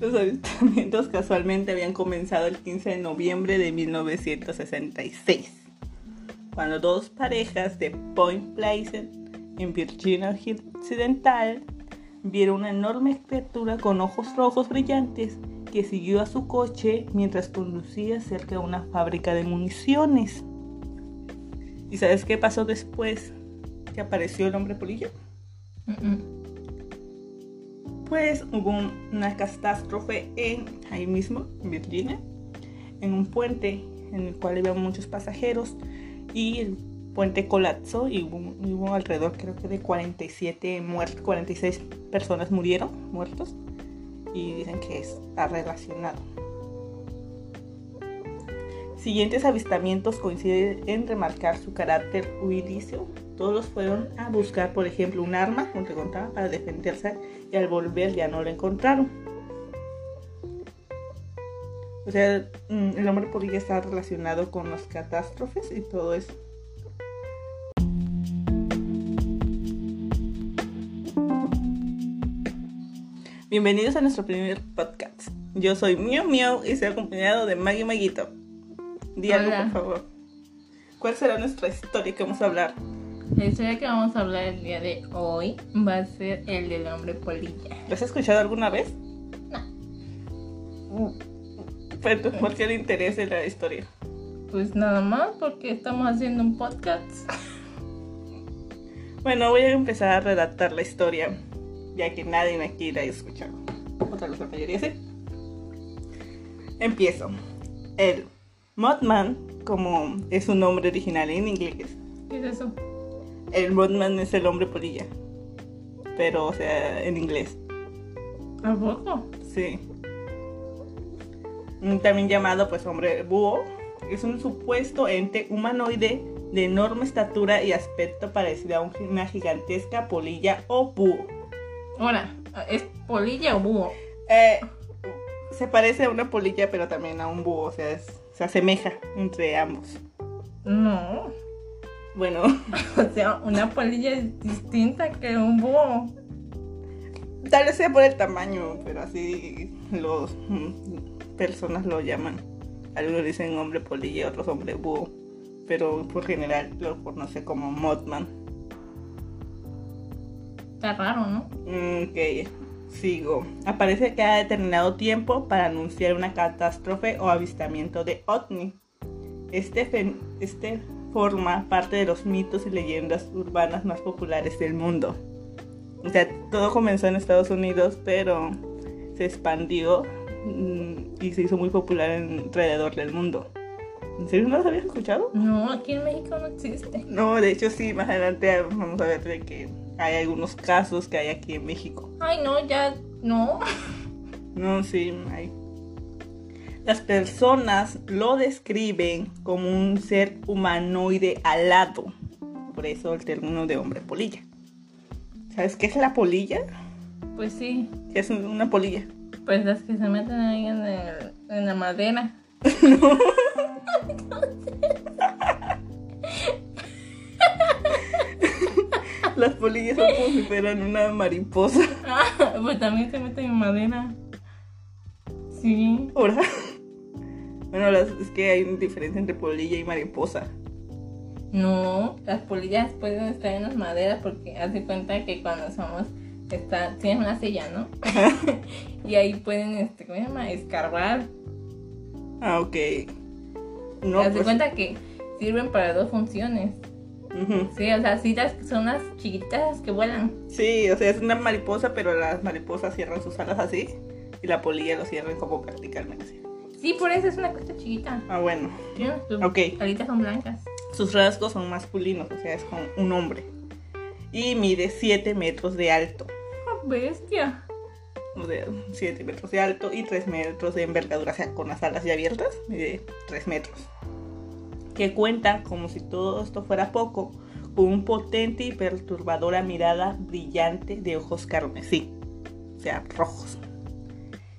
Los avistamientos casualmente habían comenzado el 15 de noviembre de 1966, cuando dos parejas de Point Pleasant, en Virginia Occidental, vieron una enorme criatura con ojos rojos brillantes que siguió a su coche mientras conducía cerca de una fábrica de municiones. ¿Y sabes qué pasó después que apareció el hombre polillo? Pues hubo una catástrofe en ahí mismo, en Virginia, en un puente en el cual había muchos pasajeros y el puente colapsó y hubo, alrededor creo que de 47 muertos, 46 personas murieron, muertos, y dicen que está relacionado. Siguientes avistamientos coinciden en remarcar su carácter huidizo. Todos fueron a buscar, por ejemplo, un arma, como te contaba, para defenderse y al volver ya no lo encontraron. O sea, mm, el hombre podría estar relacionado con las catástrofes y todo eso. Bienvenidos a nuestro primer podcast. Yo soy Miau Miau y estoy acompañado de Maggie Maguito. Di algo, por favor. ¿Cuál será nuestra historia que vamos a hablar? La historia que vamos a hablar el día de hoy va a ser el del hombre polilla. ¿Lo has escuchado alguna vez? No. Pero, ¿Por qué le interesa la historia? Pues nada más porque estamos haciendo un podcast. Bueno, voy a empezar a redactar la historia ya que nadie me quiera escuchar. Otra vez la mayoría sí. Empiezo. El Mothman, como es su nombre original en inglés. ¿Qué es eso? El Mothman es el hombre polilla. Pero, o sea, en inglés. ¿A poco? Sí. También llamado, pues, hombre búho. Es un supuesto ente humanoide de enorme estatura y aspecto parecido a una gigantesca polilla o búho. Hola, ¿es polilla o búho? Eh, se parece a una polilla, pero también a un búho, o sea, se asemeja entre ambos. No. Bueno. o sea, una polilla es distinta que un búho. Tal vez sea por el tamaño, pero así los mm, personas lo llaman. Algunos dicen hombre polilla, otros hombre búho, pero por general lo conoce como Mothman. Está raro, ¿no? Mm, ok, sigo. Aparece cada determinado tiempo para anunciar una catástrofe o avistamiento de OVNI. Este, este forma parte de los mitos y leyendas urbanas más populares del mundo. O sea, todo comenzó en Estados Unidos, pero se expandió mm, y se hizo muy popular alrededor del mundo. ¿En serio no los habías escuchado? No, aquí en México no existe. No, de hecho sí, más adelante vamos a ver de que hay algunos casos que hay aquí en México. Ay, no, ya no. No, sí, hay. Las personas lo describen como un ser humanoide alado. Por eso el término de hombre polilla. ¿Sabes qué es la polilla? Pues sí. ¿Qué es una polilla? Pues las que se meten ahí en, en la madera. no. Las polillas son como si fueran una mariposa. Ah, pues también se meten en madera. Sí. ¿Ahora? Bueno, es que hay una diferencia entre polilla y mariposa. No, las polillas pueden estar en las maderas porque hace cuenta que cuando somos está, tienen una silla, ¿no? y ahí pueden, este, ¿cómo se llama? Escarbar. Ah, ok. No, Haz pues... cuenta que sirven para dos funciones. Sí, o sea, sí, son las chiquitas que vuelan. Sí, o sea, es una mariposa, pero las mariposas cierran sus alas así y la polilla lo cierran como verticalmente Sí, por eso es una cosa chiquita. Ah, bueno. sus ok. alitas son blancas. Sus rasgos son masculinos, o sea, es como un hombre. Y mide 7 metros de alto. Oh, bestia! O sea, 7 metros de alto y 3 metros de envergadura, o sea, con las alas ya abiertas, mide 3 metros que cuenta, como si todo esto fuera poco, con un potente y perturbadora mirada brillante de ojos carmesí, o sea, rojos,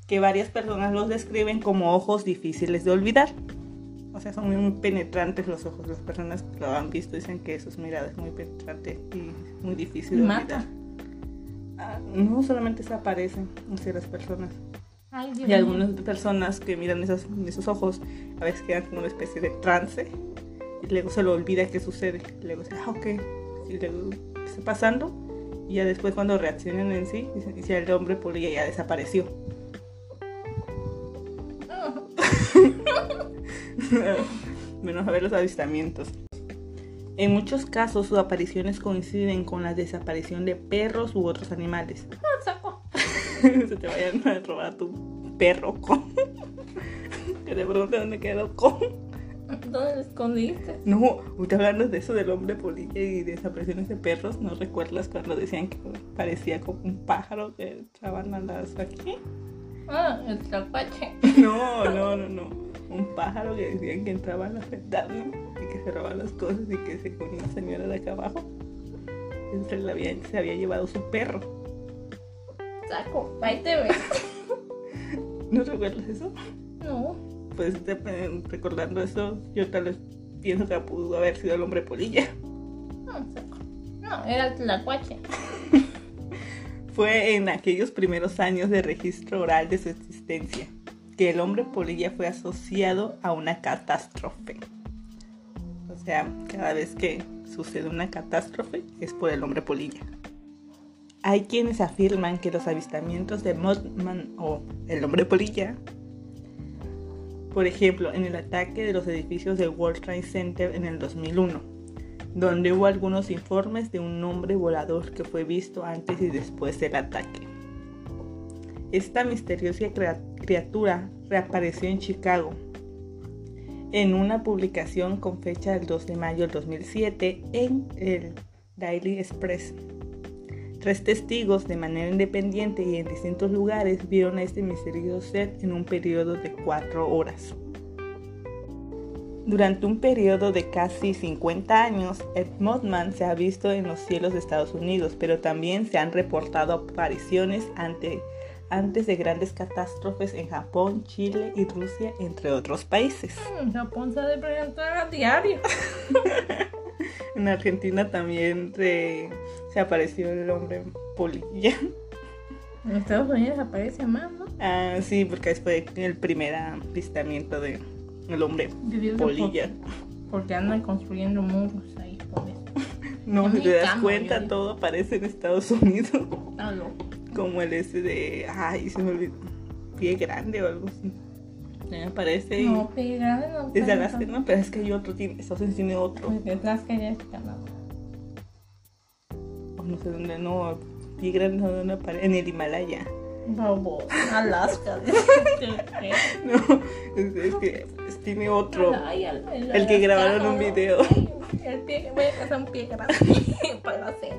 que varias personas los describen como ojos difíciles de olvidar. O sea, son muy penetrantes los ojos. Las personas que lo han visto dicen que sus miradas es muy penetrante y muy difícil de olvidar. Ah, no solamente se aparecen hacia las personas. Ay, Y algunas personas que miran esos, esos ojos a veces quedan como una especie de trance y luego se lo olvida qué sucede. Luego dice, ah, ok. Y luego ¿qué está pasando? Y ya después cuando reaccionan en sí, ya el hombre polilla ya desapareció. Menos a ver los avistamientos. En muchos casos sus apariciones coinciden con la desaparición de perros u otros animales. Ah, se te vayan a robar tu perro con. que te pregunte dónde quedó con. ¿Dónde lo escondiste? No, usted hablando de eso del hombre polilla y desapariciones de perros, ¿no recuerdas cuando decían que parecía como un pájaro que echaban a las aquí? Ah, el tlacuache. No, no, no, no. Un pájaro que decían que entraba a la ventanas y que se robaban las cosas y que se con una señora de acá abajo. Se, le había, se había llevado su perro. Saco. Ahí te ves. ¿No recuerdas eso? No. pues te- eh, recordando eso, yo tal vez pienso que pudo haber sido el hombre polilla. No, saco. No, era el tlacuache. Fue en aquellos primeros años de registro oral de su existencia que el hombre polilla fue asociado a una catástrofe. O sea, cada vez que sucede una catástrofe es por el hombre polilla. Hay quienes afirman que los avistamientos de Mothman o el hombre polilla por ejemplo, en el ataque de los edificios del World Trade Center en el 2001, donde hubo algunos informes de un hombre volador que fue visto antes y después del ataque. Esta misteriosa criatura reapareció en Chicago en una publicación con fecha del 2 de mayo del 2007 en el Daily Express. Tres testigos de manera independiente y en distintos lugares vieron a este misterioso ser en un periodo de cuatro horas. Durante un periodo de casi 50 años, Ed Mothman se ha visto en los cielos de Estados Unidos, pero también se han reportado apariciones ante- antes de grandes catástrofes en Japón, Chile y Rusia, entre otros países. Mm, Japón se ha de preguntar a diario. En Argentina también se, se apareció el hombre polilla. En Estados Unidos aparece más, ¿no? Ah, sí, porque fue el primer avistamiento de el hombre polilla. por- porque andan construyendo muros ahí por eso. No, si te das cuenta, todo aparece en Estados Unidos. Está loco. Como el ese de, ay, se me olvidó, pie grande o algo así. Me aparece y No, pie grande no. es de tanto. Alaska, no, pero es que hay otro, tiene, Estados Unidos tiene otro. Porque Alaska ya es Canadá. O no sé dónde, no, pie grande no, aparece, en el Himalaya. Vamos, Alaska. No, es, es que pues, tiene otro. Ay, el, el El que grabaron un video. Ay, El pie, voy a hacer un pie grande para la cena.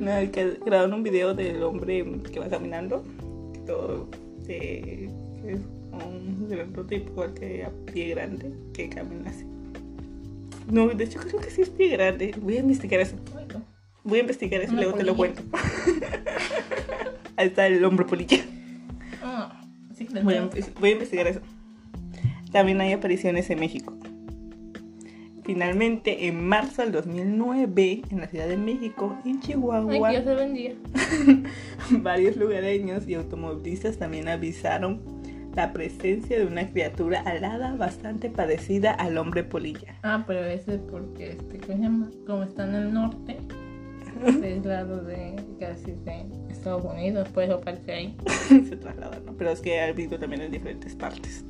No, que grabaron un video del hombre que va caminando, que todo de, que es un tipo igual que a pie grande, que camina así. No, de hecho creo que sí es pie grande. Voy a investigar eso. Voy a investigar eso y luego te lo cuento. Ahí está el hombre polilla. Ah, sí Voy a, voy a investigar eso. También hay apariciones en México. Finalmente, en marzo del 2009, en la Ciudad de México, en Chihuahua, Ay, Dios te bendiga. Varios lugareños y automovilistas también avisaron la presencia de una criatura alada bastante parecida al hombre polilla. Ah, pero ese es porque, este, ¿cómo se llama? Como está en el norte, es lado de casi de Estados Unidos, por eso ahí. Se traslada, ¿no? Pero es que ha habido también en diferentes partes.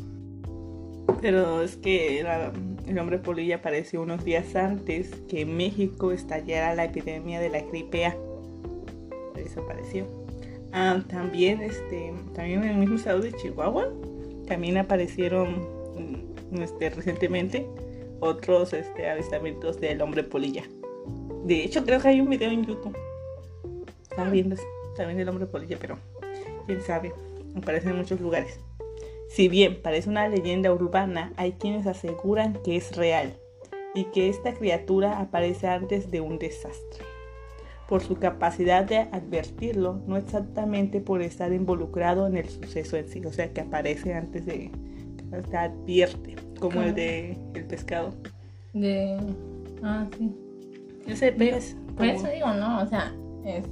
Pero es que era- el hombre polilla apareció unos días antes que en México estallara la epidemia de la gripe A. Por eso apareció. Ah, también, este, también en el mismo estado de Chihuahua, también aparecieron mm, este, recientemente otros este, avistamientos del hombre polilla. De hecho, creo que hay un video en YouTube. Estaba viendo también del hombre polilla, pero quién sabe, aparece en muchos lugares. Si bien parece una leyenda urbana, hay quienes aseguran que es real y que esta criatura aparece antes de un desastre. Por su capacidad de advertirlo, no exactamente por estar involucrado en el suceso en sí, o sea que aparece antes de te advierte, como el de el pescado. De. Ah, sí. Ese pez. Por como- eso digo, ¿no? O sea, este,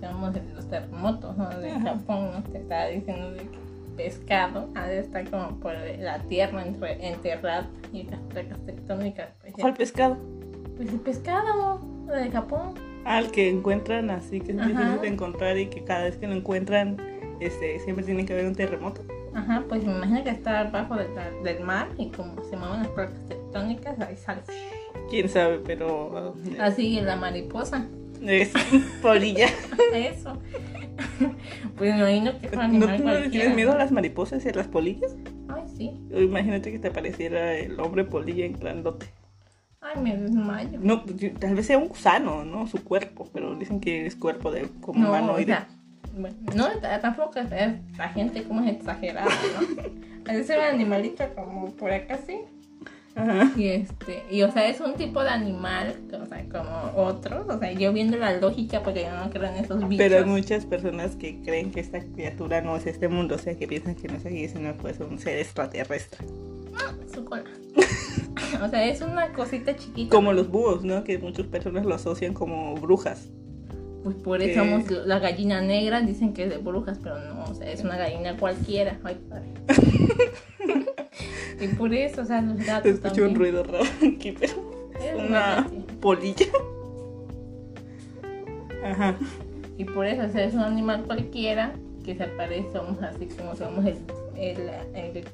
digamos, los terremotos, ¿no? De. Japón, ¿no? Te estaba diciendo de que pescado ha de estar como por la tierra entre, enterrado y las placas tectónicas. Pues, ¿Cuál pescado? pues el pescado de Japón. Ah, el que encuentran así, que es Ajá. difícil de encontrar y que cada vez que lo encuentran, este, siempre tiene que haber un terremoto. Ajá, pues me imagino que está abajo de la- del mar y como se mueven las placas tectónicas, ahí sale. Quién sabe, pero Así la mariposa. es polilla. Eso. pues me imagino que es un ¿No, animal no le tienes miedo a las mariposas y a las polillas? Ay, sí. Imagínate que te apareciera el hombre polilla en grandote. Ay, me desmayo. No, pues, tal vez sea un gusano, ¿no? Su cuerpo, pero dicen que es cuerpo de como No, o humanoide. sea, bueno, no, tampoco es, es- la gente como es exagerada, ¿no? A veces un animalito como por acá sí. Ajá. Y este, y o sea, es un tipo de animal, o sea, como otros. O sea, yo viendo la lógica, porque yo no creo en esos bichos. Pero hay muchas personas que creen que esta criatura no es este mundo, o sea, que piensan que no es aquí, sino que es un ser extraterrestre. Su cola. o sea, es una cosita chiquita. Como los búhos, ¿no? Que muchas personas lo asocian como brujas. Pues por que- eso somos la gallina negra, dicen que es de brujas, pero no, o sea, es una gallina cualquiera. Ay, padre. y por eso, o sea, los gatos Escuché también. un ruido raro aquí, pero Es una polilla. Ajá. Y por eso, o sea, es un animal cualquiera que se aparece, somos así como somos el, el- el-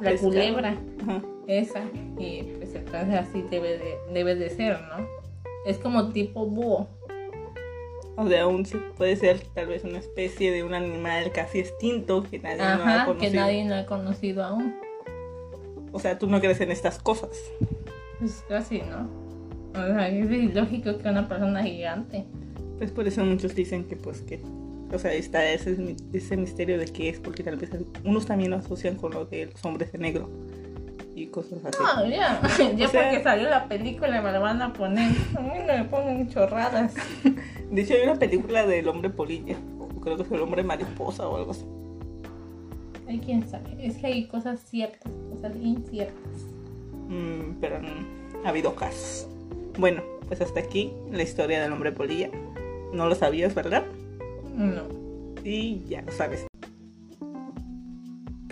la culebra, Ajá. esa. Y pues entonces así debe de, debe de ser, ¿no? Es como tipo búho. O sea, aún sí puede ser tal vez una especie de un animal casi extinto que nadie no ha Ajá, que conocido. nadie no ha conocido aún. O sea, tú no crees en estas cosas. Pues casi, ¿no? O sea, es ilógico que una persona gigante. Pues por eso muchos dicen que pues que... O sea, está ese, ese misterio de qué es, porque tal vez unos también lo asocian con lo de los hombres de negro y cosas así. No, ya, ya O sea- porque salió la película me la van a poner. A mí no me ponen chorradas. De hecho, hay una película del hombre polilla, creo que es el hombre mariposa o algo así. Ay, quién sabe. Es que hay cosas ciertas, cosas inciertas. Mm, pero ha habido casos. Bueno, pues hasta aquí la historia del hombre polilla. No lo sabías, ¿verdad? No. Y ya lo sabes.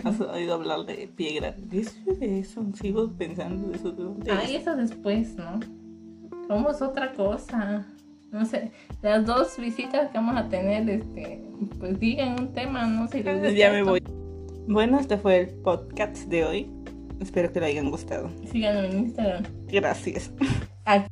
¿Has oído hablar de pie grande? ¿De eso? Sigo pensando de eso. ¿De dónde Ay, es? eso después, ¿no? Somos otra cosa. No sé, las dos visitas que vamos a tener, este, pues digan un tema, no sé. si Ya me voy. Bueno, este fue el podcast de hoy. Espero que lo hayan gustado. Síganme en Instagram. Gracias. Aquí